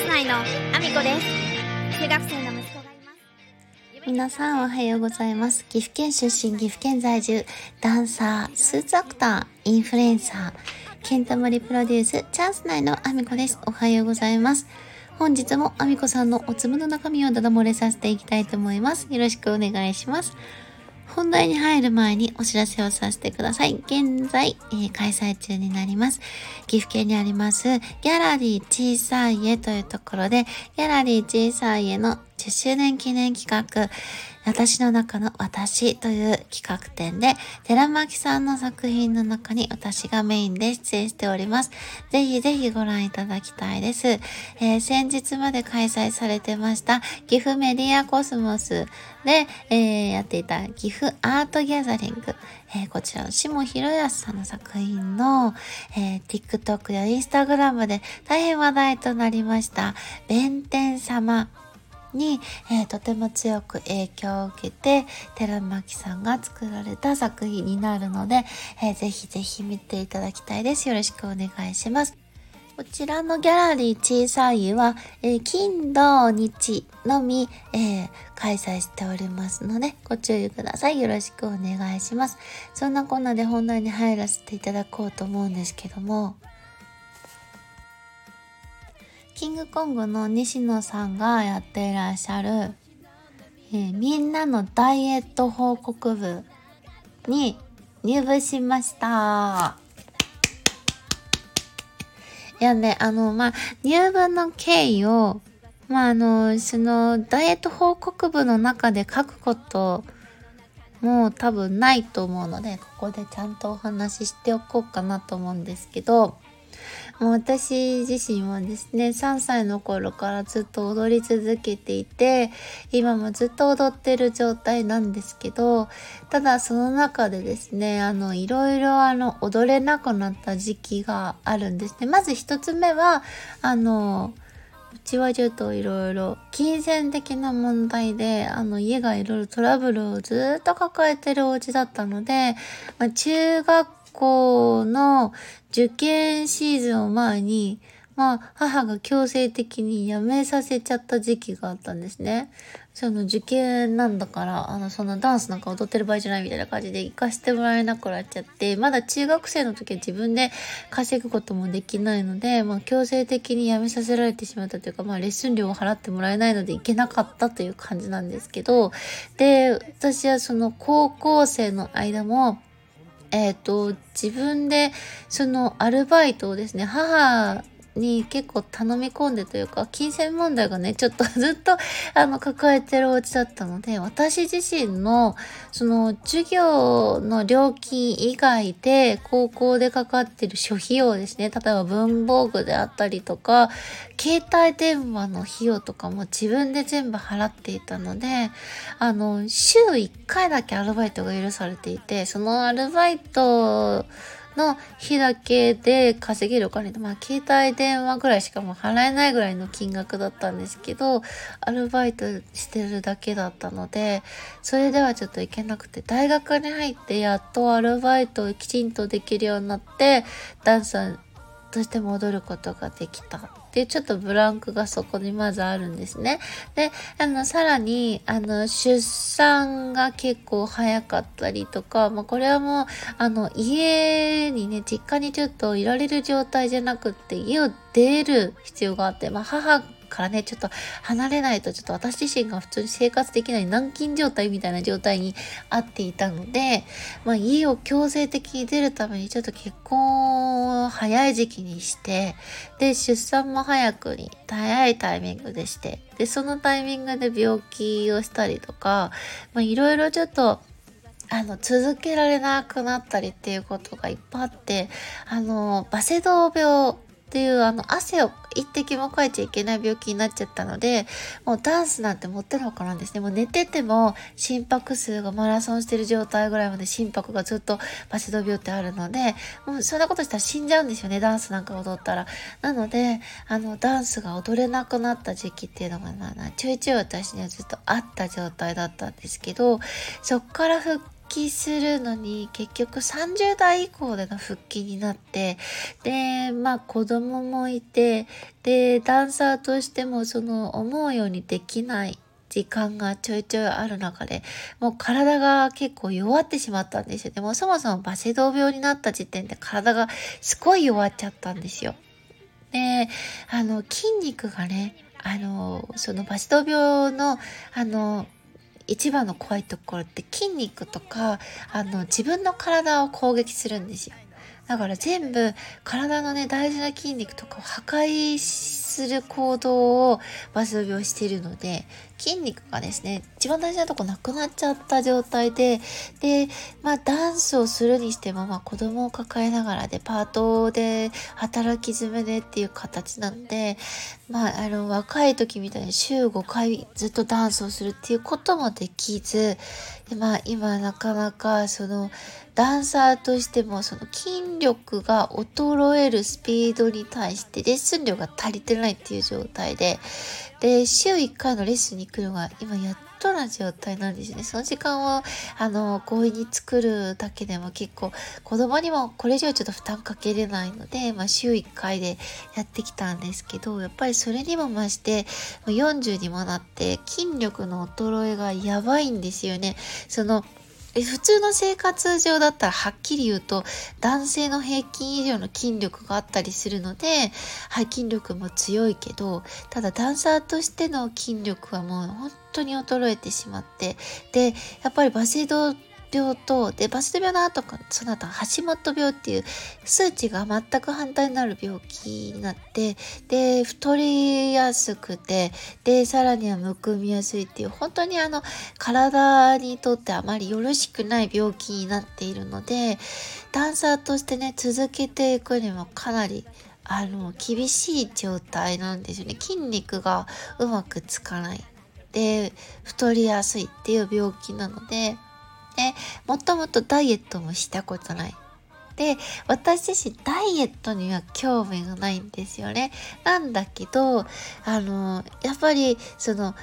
ス内のアミコです中学生の息子がいます皆さんおはようございます。岐阜県出身、岐阜県在住、ダンサー、スーツアクター、インフルエンサー、ケンタモリプロデュース、チャンス内のアミコです。おはようございます。本日もアミコさんのおつむの中身をダダ漏れさせていきたいと思います。よろしくお願いします。本題に入る前にお知らせをさせてください。現在、えー開催中になります。岐阜県にあります、ギャラリー小さい家というところで、ギャラリー小さい家の10周年記念企画、私の中の私という企画展で、寺巻さんの作品の中に私がメインで出演しております。ぜひぜひご覧いただきたいです。えー先日まで開催されてました、岐阜メディアコスモスで、えーやっていた岐阜アートギャザリング、えーこちらの下広康さんの作品の、え TikTok や Instagram で大変話題となりました、弁天様に、えーとても強く影響を受けて寺巻さんが作られた作品になるので、えーぜひぜひ見ていただきたいです。よろしくお願いします。こちらのギャラリー小さいは、えー金土日のみ、えー開催しておりますので、ご注意ください。よろしくお願いします。そんなこんなで本題に入らせていただこうと思うんですけども、キングコングの西野さんがやっていらっしゃる、えーみんなのダイエット報告部に入部しました。いやね、あの、まあ、入部の経緯を、まあ、あの、その、ダイエット報告部の中で書くことも多分ないと思うので、ここでちゃんとお話ししておこうかなと思うんですけど、もう私自身はですね、3歳の頃からずっと踊り続けていて、今もずっと踊ってる状態なんですけど、ただその中でですね、あの、いろいろあの、踊れなくなった時期があるんですね。まず一つ目は、あの、うちはちょっといろいろ金銭的な問題で、あの家がいろいろトラブルをずっと抱えてるお家だったので、まあ、中学校の受験シーズンを前に、まあ母が強制的に辞めさせちゃった時期があったんですね。その受験なんだから、あの、そんなダンスなんか踊ってる場合じゃないみたいな感じで行かしてもらえなくなっちゃって、まだ中学生の時は自分で稼ぐこともできないので、まあ強制的に辞めさせられてしまったというか、まあレッスン料を払ってもらえないので行けなかったという感じなんですけど、で、私はその高校生の間も、えっ、と、自分でそのアルバイトをですね、母に結構頼み込んでというか、金銭問題がね、ちょっと ずっとあの抱えてるお家だったので、私自身のその授業の料金以外で高校でかかってる諸費用ですね、例えば文房具であったりとか、携帯電話の費用とかも自分で全部払っていたので、あの、週1回だけアルバイトが許されていて、そのアルバイトの日だけで稼げるお金で、まあ、携帯電話ぐらいしかも払えないぐらいの金額だったんですけど、アルバイトしてるだけだったので、それではちょっと行けなくて、大学に入ってやっとアルバイトをきちんとできるようになって、ダンサーとして戻ることができたっていうちょっとブランクがそこにまずあるんですね。で、あの、さらに、あの、出産が結構早かったりとか、まあ、これはもう、あの、家にね、実家にちょっといられる状態じゃなくって、家を出る必要があって、まあ、母からね、ちょっと離れないと、ちょっと私自身が普通に生活できない軟禁状態みたいな状態にあっていたので、まあ、家を強制的に出るためにちょっと結婚を早い時期にして、で、出産も早くに、早いタイミングでして、で、そのタイミングで病気をしたりとか、まあ、いろいろちょっと、あの、続けられなくなったりっていうことがいっぱいあって、あの、バセドウ病っていうあの汗を一滴もかいちゃいけない病気になっちゃったので、もうダンスなんて持ってのほかなんですね。もう寝てても心拍数がマラソンしてる状態ぐらいまで心拍がずっとバセド病ってあるので、もうそんなことしたら死んじゃうんですよね、ダンスなんか踊ったら。なので、あの、ダンスが踊れなくなった時期っていうのが、ちょいちょい私にはずっとあった状態だったんですけど、そっから復帰するのに結局30代以降での復帰になってでまあ子供もいてでダンサーとしてもその思うようにできない時間がちょいちょいある中でもう体が結構弱ってしまったんですよでもそもそもバセドウ病になった時点で体がすごい弱っちゃったんですよ。であの筋肉がねあのそのバセドウ病のあの一番の怖いところって筋肉とかあの自分の体を攻撃するんですよ。だから全部体のね大事な筋肉とかを破壊する行動をバス病しているので筋肉がですね一番大事なとこなくなっちゃった状態ででまあダンスをするにしても、まあ、子供を抱えながらでパートで働き詰めでっていう形なのでまああの若い時みたいに週5回ずっとダンスをするっていうこともできずでまあ今なかなかそのダンサーとしてもその筋力が衰えるスピードに対してレッスン量が足りてるないっていう状態で。で週1回のレッスンに行くのが今やっとな状態なんですね。その時間をあの強引に作るだけでも結構子供にもこれ以上ちょっと負担かけれないので、まあ、週1回でやってきたんですけどやっぱりそれにも増して40にもなって筋力の衰えがやばいんですよね。その普通の生活上だったらはっきり言うと男性の平均以上の筋力があったりするので、はい、筋力も強いけどただダンサーとしての筋力はもう本当に衰えてしまってでやっぱりバセド病とでバス病の後かその後橋本病っていう数値が全く反対になる病気になってで太りやすくてでさらにはむくみやすいっていう本当にあの体にとってあまりよろしくない病気になっているのでダンサーとしてね続けていくにもかなりあの厳しい状態なんですよね。筋肉がうまくつかない。で太りやすいっていう病気なのででもともとダイエットもしたことない。で私自身ダイエットには興味がないんですよね。なんだけどあのやっぱりその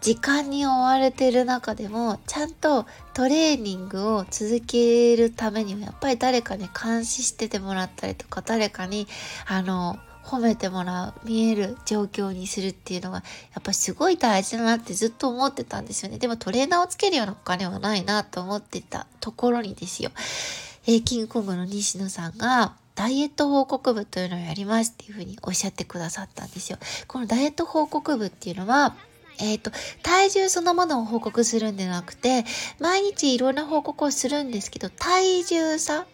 時間に追われてる中でもちゃんとトレーニングを続けるためにはやっぱり誰かに監視しててもらったりとか誰かにあの褒めてもらう見える状況にするっていうのがやっぱすごい大事だなってずっと思ってたんですよね。でもトレーナーをつけるようなお金はないなと思ってたところにですよ、えー、キングコングの西野さんがダイエット報告部というのをやりますっていうふうにおっしゃってくださったんですよ。このダイエット報告部っていうのはえっ、ー、と、体重そのものを報告するんではなくて、毎日いろんな報告をするんですけど、体重差、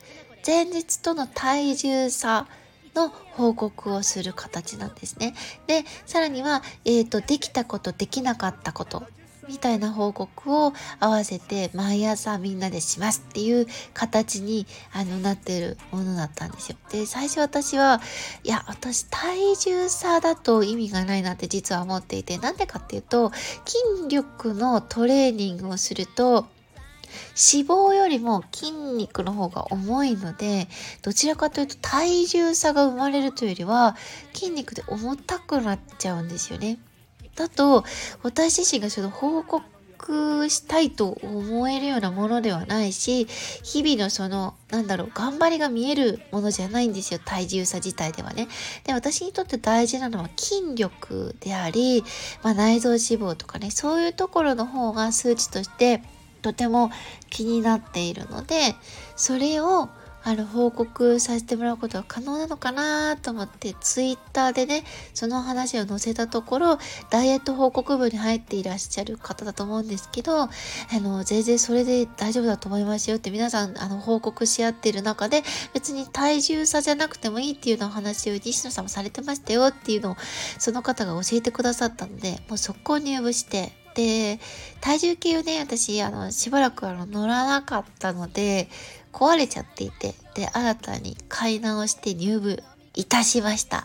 前日との体重差の報告をする形なんですね。で、さらには、えっ、ー、と、できたこと、できなかったことみたいな報告を合わせて毎朝みんなでしますっていう形にあのなってるものだったんですよ。で最初私はいや私体重差だと意味がないなって実は思っていてなんでかっていうと筋力のトレーニングをすると脂肪よりも筋肉の方が重いのでどちらかというと体重差が生まれるというよりは筋肉で重たくなっちゃうんですよね。だと私自身がその報告したいと思えるようなものではないし日々のそのなんだろう頑張りが見えるものじゃないんですよ体重差自体ではねで私にとって大事なのは筋力であり、まあ、内臓脂肪とかねそういうところの方が数値としてとても気になっているのでそれをあの報告させてもらうことは可能なのかなと思ってツイッターでねその話を載せたところダイエット報告部に入っていらっしゃる方だと思うんですけどあの全然それで大丈夫だと思いますよって皆さんあの報告し合ってる中で別に体重差じゃなくてもいいっていうような話を西野さんもされてましたよっていうのをその方が教えてくださったのでもう速攻入部してで体重計をね私あのしばらくあの乗らなかったので壊れちゃっていてで新たに買い直して入部いたしました。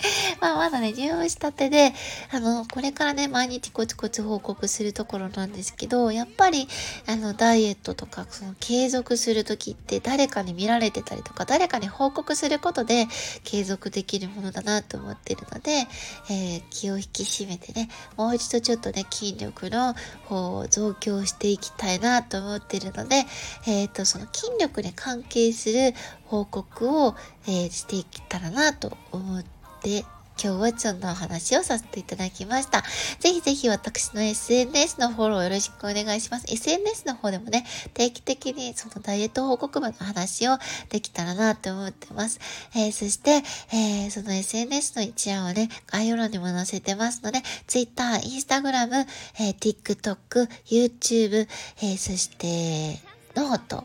まあまだね、入部したてで、あの、これからね、毎日コツコツ報告するところなんですけど、やっぱり、あの、ダイエットとか、その継続するときって誰かに見られてたりとか、誰かに報告することで継続できるものだなと思ってるので、えー、気を引き締めてね、もう一度ちょっとね、筋力の方を増強していきたいなと思ってるので、えっ、ー、と、その筋力に関係する報告を、えー、していけたらなと思ってで、今日はそんなお話をさせていただきました。ぜひぜひ私の SNS のフォローよろしくお願いします。SNS の方でもね、定期的にそのダイエット報告文の話をできたらなって思ってます。えー、そして、えー、その SNS の一覧をね、概要欄にも載せてますので、Twitter、Instagram、えー、TikTok、YouTube、えそして、 note、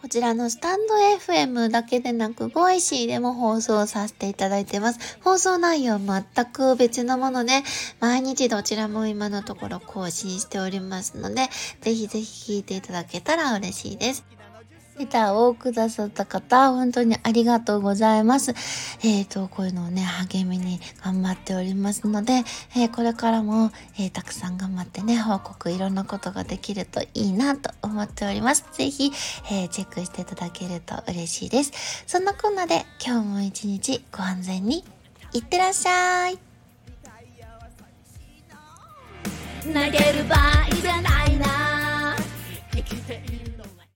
こちらのスタンド FM だけでなく、 Voicy でも放送させていただいてます。放送内容全く別のもので、毎日どちらも今のところ更新しておりますので、ぜひぜひ聞いていただけたら嬉しいです。レターをくださった方、本当にありがとうございます。えっ、ー、と、こういうのをね、励みに頑張っておりますので、えー、これからも、えー、たくさん頑張ってね、報告いろんなことができるといいなと思っております。ぜひ、えチェックしていただけると嬉しいです。そんなこんなで、今日も一日ご安全に、いってらっしゃい。投げる場